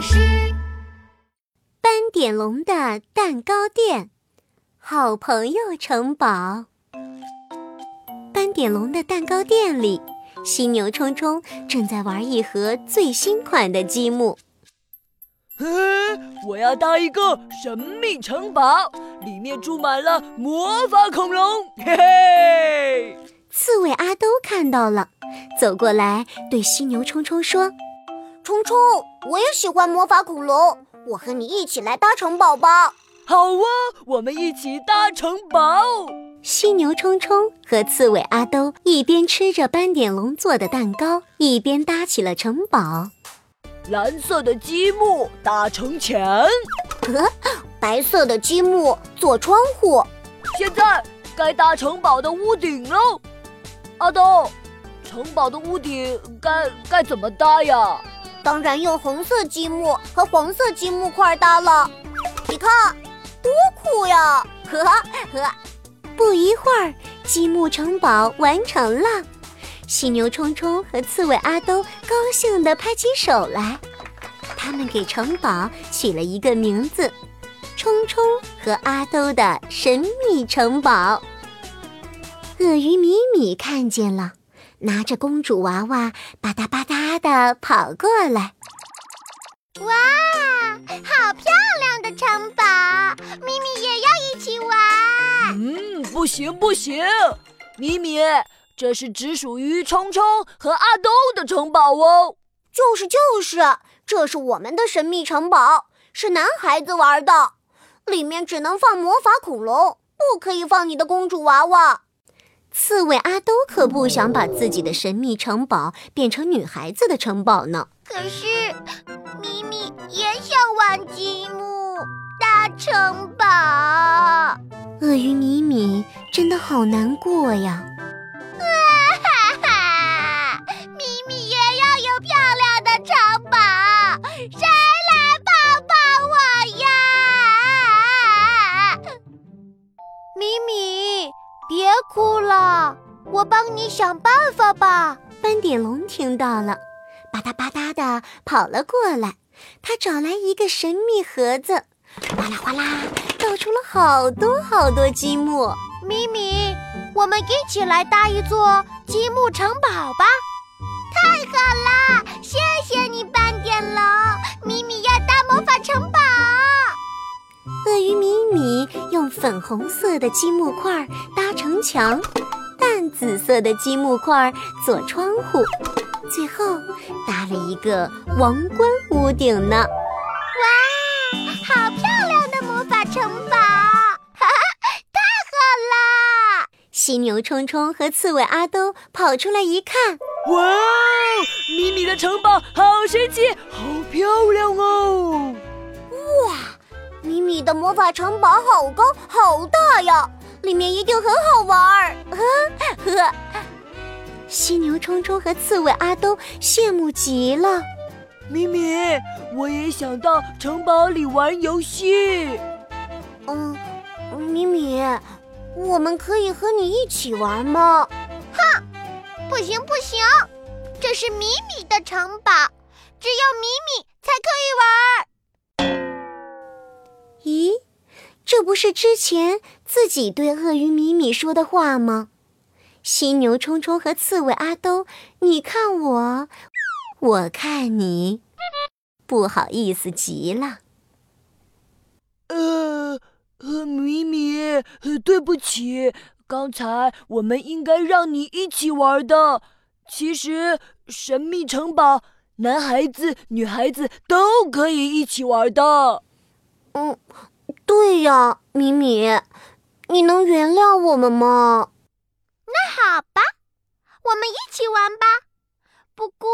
师。斑点龙的蛋糕店，好朋友城堡。斑点龙的蛋糕店里，犀牛冲冲正在玩一盒最新款的积木。嗯，我要搭一个神秘城堡，里面住满了魔法恐龙。嘿嘿！刺猬阿兜看到了，走过来对犀牛冲冲说：“冲冲，我也喜欢魔法恐龙，我和你一起来搭城堡吧。”“好啊，我们一起搭城堡。”犀牛冲冲和刺猬阿兜一边吃着斑点龙做的蛋糕，一边搭起了城堡。蓝色的积木搭城墙，白色的积木做窗户。现在该搭城堡的屋顶喽，阿东，城堡的屋顶该该怎么搭呀？当然用红色积木和黄色积木块搭了。你看，多酷呀！呵呵。不一会儿，积木城堡完成了。犀牛冲冲和刺猬阿兜高兴地拍起手来，他们给城堡起了一个名字：冲冲和阿兜的神秘城堡。鳄鱼米米看见了，拿着公主娃娃，吧嗒吧嗒的跑过来。哇，好漂亮的城堡！咪咪也要一起玩。嗯，不行不行，咪咪。这是只属于冲冲和阿兜的城堡哦。就是就是，这是我们的神秘城堡，是男孩子玩的，里面只能放魔法恐龙，不可以放你的公主娃娃。刺猬阿兜可不想把自己的神秘城堡变成女孩子的城堡呢。可是，咪咪也想玩积木大城堡。鳄鱼米米真的好难过呀。帮你想办法吧。斑点龙听到了，吧嗒吧嗒的跑了过来。他找来一个神秘盒子，哗啦哗啦倒出了好多好多积木。咪咪，我们一起来搭一座积木城堡吧！太好了，谢谢你，斑点龙。咪咪要搭魔法城堡。鳄鱼米米用粉红色的积木块搭城墙，淡紫色的积木块做窗户，最后搭了一个王冠屋顶呢。哇，好漂亮的魔法城堡！哈哈，太好啦！犀牛冲冲和刺猬阿兜跑出来一看，哇，米米的城堡好神奇，好漂亮哦！哇！米米的魔法城堡好高好大呀，里面一定很好玩儿。呵呵，犀牛冲冲和刺猬阿东羡慕极了。米米，我也想到城堡里玩游戏。嗯，米米，我们可以和你一起玩吗？哼，不行不行，这是米米的城堡，只有米米才可以玩。这不是之前自己对鳄鱼米米说的话吗？犀牛冲冲和刺猬阿兜，你看我，我看你，不好意思极了。呃，米米，对不起，刚才我们应该让你一起玩的。其实神秘城堡，男孩子、女孩子都可以一起玩的。嗯，对呀，米米，你能原谅我们吗？那好吧，我们一起玩吧。不过，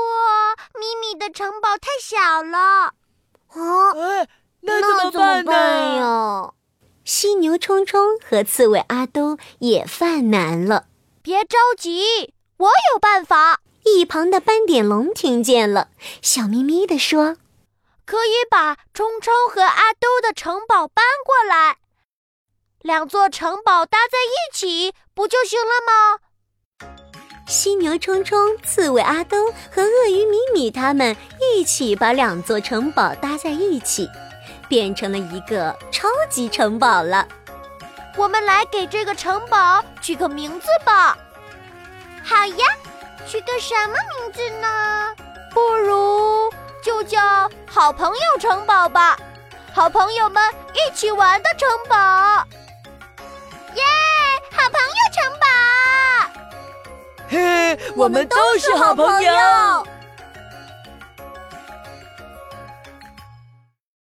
米米的城堡太小了。啊，哎，那怎么办呀？犀牛冲冲和刺猬阿都也犯难了。别着急，我有办法。一旁的斑点龙听见了，笑眯眯地说。可以把冲冲和阿兜的城堡搬过来，两座城堡搭在一起，不就行了吗？犀牛冲冲、刺猬阿兜和鳄鱼米米他们一起把两座城堡搭在一起，变成了一个超级城堡了。我们来给这个城堡取个名字吧。好呀，取个什么名字呢？不如就叫“好朋友城堡”吧。好朋友们一起玩的城堡。耶，好朋友城堡！嘿，我们都是好朋友。